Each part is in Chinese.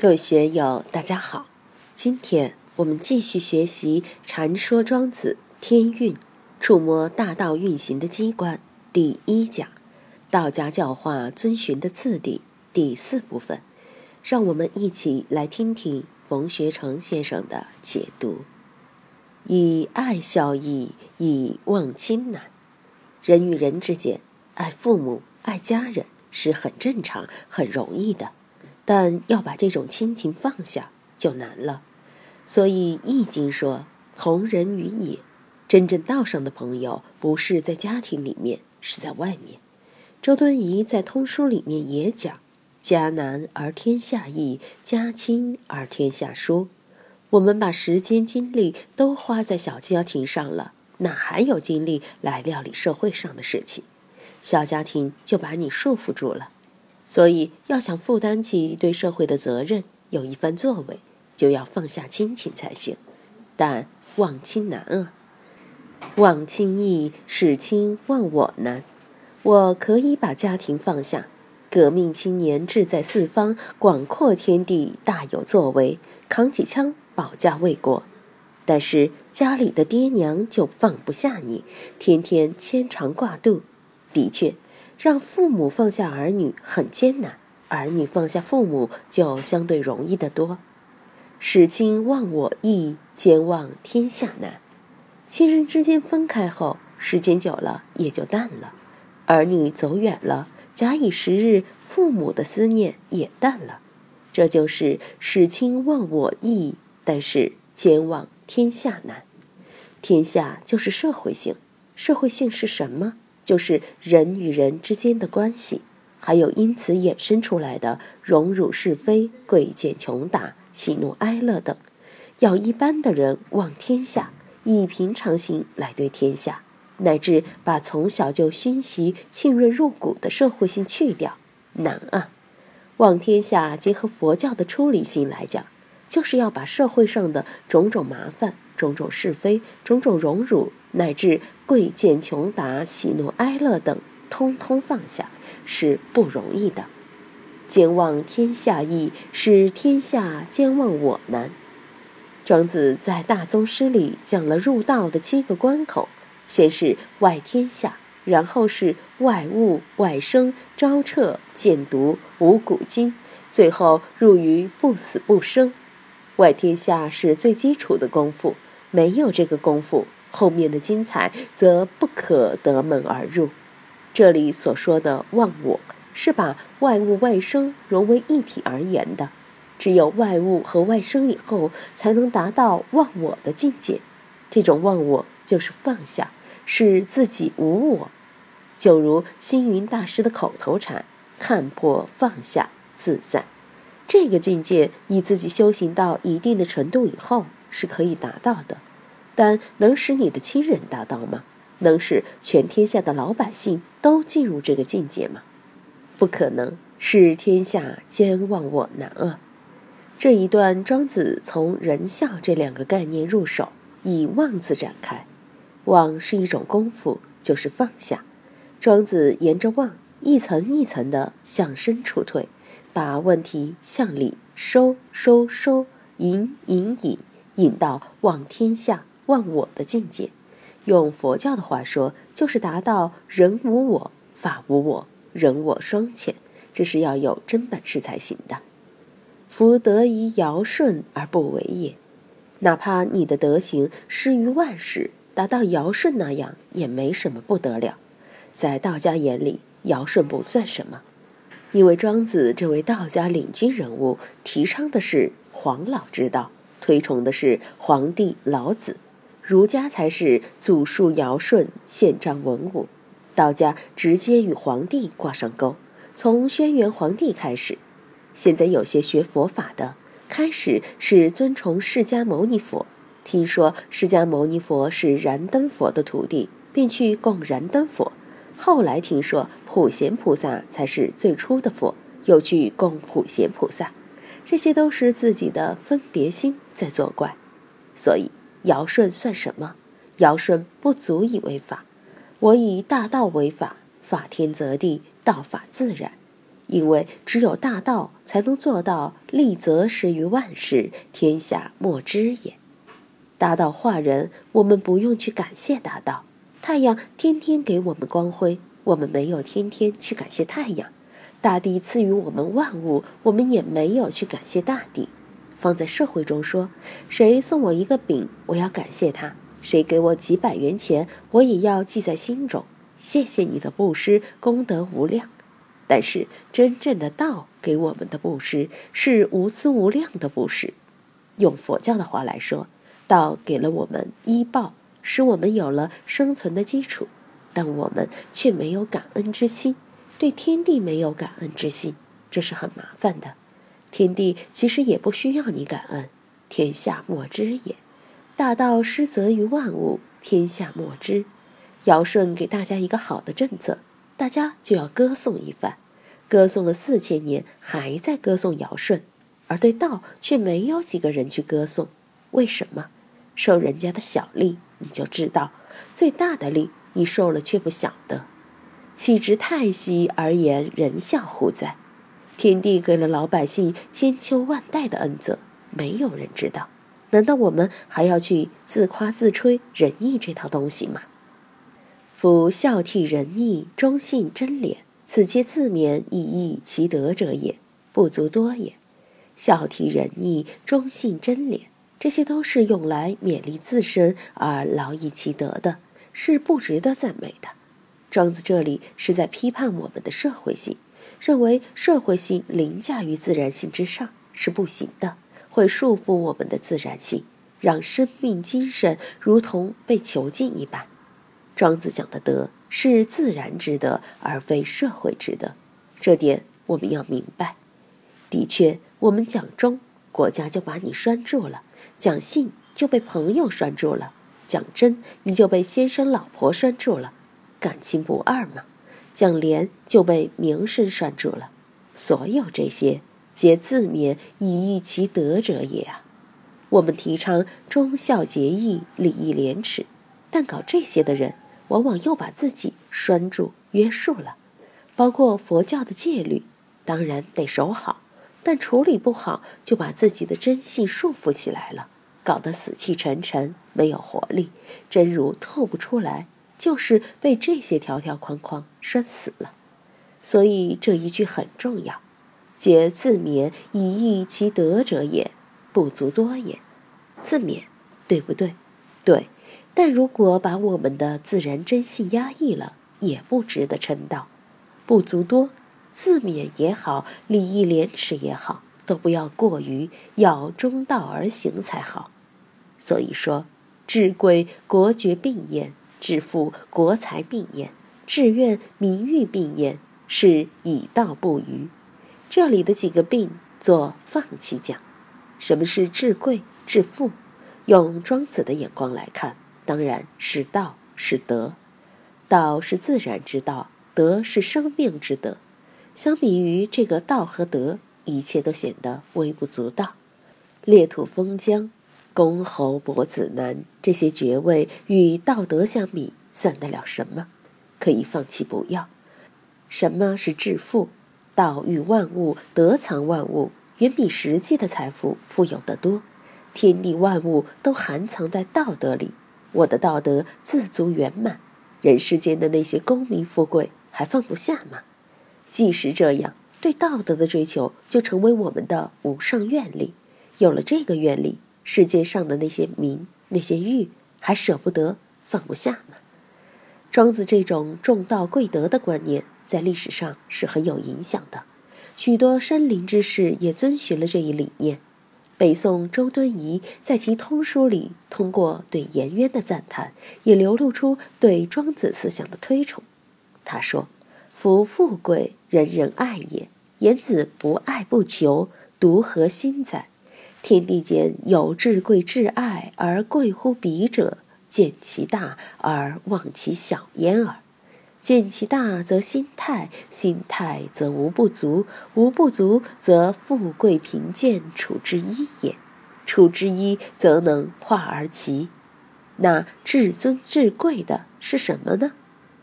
各位学友，大家好！今天我们继续学习《禅说庄子天运》，触摸大道运行的机关第一讲，道家教化遵循的次第第四部分。让我们一起来听听冯学成先生的解读：以爱孝义，以忘亲难。人与人之间，爱父母、爱家人是很正常、很容易的。但要把这种亲情放下就难了，所以《易经》说：“同人于野。”真正道上的朋友不是在家庭里面，是在外面。周敦颐在《通书》里面也讲：“家难而天下易，家亲而天下疏。”我们把时间精力都花在小家庭上了，哪还有精力来料理社会上的事情？小家庭就把你束缚住了。所以，要想负担起对社会的责任，有一番作为，就要放下亲情才行。但忘亲难啊！忘亲易，使亲忘我难。我可以把家庭放下，革命青年志在四方，广阔天地大有作为，扛起枪保家卫国。但是家里的爹娘就放不下你，天天牵肠挂肚。的确。让父母放下儿女很艰难，儿女放下父母就相对容易得多。使亲忘我易，兼忘天下难。亲人之间分开后，时间久了也就淡了；儿女走远了，假以时日，父母的思念也淡了。这就是使亲忘我易，但是兼忘天下难。天下就是社会性，社会性是什么？就是人与人之间的关系，还有因此衍生出来的荣辱是非、贵贱穷达、喜怒哀乐等。要一般的人望天下，以平常心来对天下，乃至把从小就熏习、浸润入骨的社会性去掉，难啊！望天下，结合佛教的出离心来讲，就是要把社会上的种种麻烦、种种是非、种种荣辱。乃至贵贱穷达、喜怒哀乐等，通通放下，是不容易的。兼忘天下易，使天下兼忘我难。庄子在大宗师里讲了入道的七个关口：先是外天下，然后是外物、外生、招彻、见毒、五谷精，最后入于不死不生。外天下是最基础的功夫，没有这个功夫。后面的精彩则不可得门而入。这里所说的忘我，是把外物外生融为一体而言的。只有外物和外生以后，才能达到忘我的境界。这种忘我就是放下，是自己无我。就如星云大师的口头禅：“看破放下自在。”这个境界，你自己修行到一定的程度以后，是可以达到的。但能使你的亲人达到吗？能使全天下的老百姓都进入这个境界吗？不可能，是天下兼忘我难啊！这一段，庄子从仁孝这两个概念入手，以忘字展开。忘是一种功夫，就是放下。庄子沿着忘，一层一层的向深处退，把问题向里收收收，引引引，引到望天下。忘我的境界，用佛教的话说，就是达到人无我，法无我，人我双遣。这是要有真本事才行的。夫得以尧舜而不为也，哪怕你的德行施于万世，达到尧舜那样，也没什么不得了。在道家眼里，尧舜不算什么，因为庄子这位道家领军人物，提倡的是黄老之道，推崇的是黄帝老子。儒家才是祖述尧舜，宪章文武；道家直接与皇帝挂上钩，从轩辕皇帝开始。现在有些学佛法的，开始是尊崇释迦牟尼佛，听说释迦牟尼佛是燃灯佛的徒弟，便去供燃灯佛；后来听说普贤菩萨才是最初的佛，又去供普贤菩萨。这些都是自己的分别心在作怪，所以。尧舜算什么？尧舜不足以为法。我以大道为法，法天则地，道法自然。因为只有大道才能做到利则施于万事，天下莫知也。大道化人，我们不用去感谢大道。太阳天天给我们光辉，我们没有天天去感谢太阳。大地赐予我们万物，我们也没有去感谢大地。放在社会中说，谁送我一个饼，我要感谢他；谁给我几百元钱，我也要记在心中。谢谢你的布施，功德无量。但是真正的道给我们的布施是无私无量的布施。用佛教的话来说，道给了我们医报，使我们有了生存的基础，但我们却没有感恩之心。对天地没有感恩之心，这是很麻烦的。天地其实也不需要你感恩，天下莫知也。大道施泽于万物，天下莫知。尧舜给大家一个好的政策，大家就要歌颂一番。歌颂了四千年，还在歌颂尧舜，而对道却没有几个人去歌颂。为什么？受人家的小利，你就知道；最大的利，你受了却不晓得。岂知太息而言人笑乎哉？天地给了老百姓千秋万代的恩泽，没有人知道。难道我们还要去自夸自吹仁义这套东西吗？夫孝悌仁义忠信贞廉，此皆自勉以益其德者也，不足多也。孝悌仁义忠信贞廉，这些都是用来勉励自身而劳逸其德的，是不值得赞美的。庄子这里是在批判我们的社会性，认为社会性凌驾于自然性之上是不行的，会束缚我们的自然性，让生命精神如同被囚禁一般。庄子讲的德是自然之德，而非社会之德，这点我们要明白。的确，我们讲忠，国家就把你拴住了；讲信，就被朋友拴住了；讲真，你就被先生老婆拴住了。感情不二嘛，讲廉就被名声拴住了。所有这些，皆自勉以益其德者也啊。我们提倡忠孝节义、礼义廉耻，但搞这些的人，往往又把自己拴住、约束了。包括佛教的戒律，当然得守好，但处理不好，就把自己的真性束缚起来了，搞得死气沉沉，没有活力，真如透不出来。就是被这些条条框框拴死了，所以这一句很重要：“皆自勉以益其德者也，不足多也。”自勉，对不对？对。但如果把我们的自然真性压抑了，也不值得称道。不足多，自勉也好，礼义廉耻也好，都不要过于，要中道而行才好。所以说，治贵国爵并焉。致富国财病焉，志愿名誉并焉，是以道不愚。这里的几个病做放弃讲。什么是治贵、致富？用庄子的眼光来看，当然是道，是德。道是自然之道，德是生命之德。相比于这个道和德，一切都显得微不足道。裂土封疆。公侯伯子男这些爵位与道德相比，算得了什么？可以放弃不要。什么是致富？道育万物，德藏万物，远比实际的财富富有得多。天地万物都含藏在道德里，我的道德自足圆满，人世间的那些功名富贵还放不下吗？即使这样，对道德的追求就成为我们的无上愿力。有了这个愿力。世界上的那些名、那些欲，还舍不得、放不下吗？庄子这种重道贵德的观念，在历史上是很有影响的。许多山林之士也遵循了这一理念。北宋周敦颐在其通书里，通过对颜渊的赞叹，也流露出对庄子思想的推崇。他说：“夫富贵，人人爱也；言子不爱不求，独何心哉？”天地间有至贵至爱而贵乎彼者，见其大而忘其小焉耳。见其大则心泰，心泰则无不足，无不足则富贵贫贱处之一也。处之一则能化而齐。那至尊至贵的是什么呢？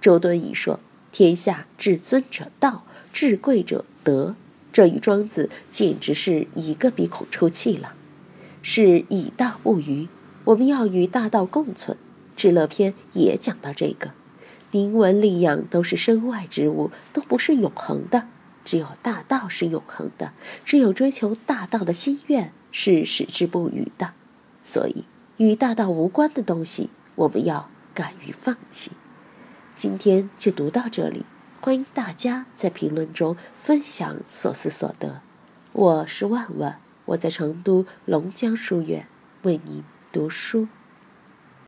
周敦颐说：天下至尊者道，至贵者。得，这与庄子简直是一个鼻孔出气了。是以道不愚，我们要与大道共存。《至乐篇》也讲到这个，名文力养都是身外之物，都不是永恒的。只有大道是永恒的，只有追求大道的心愿是矢志不渝的。所以，与大道无关的东西，我们要敢于放弃。今天就读到这里，欢迎大家在评论中分享所思所得。我是万万。我在成都龙江书院为你读书。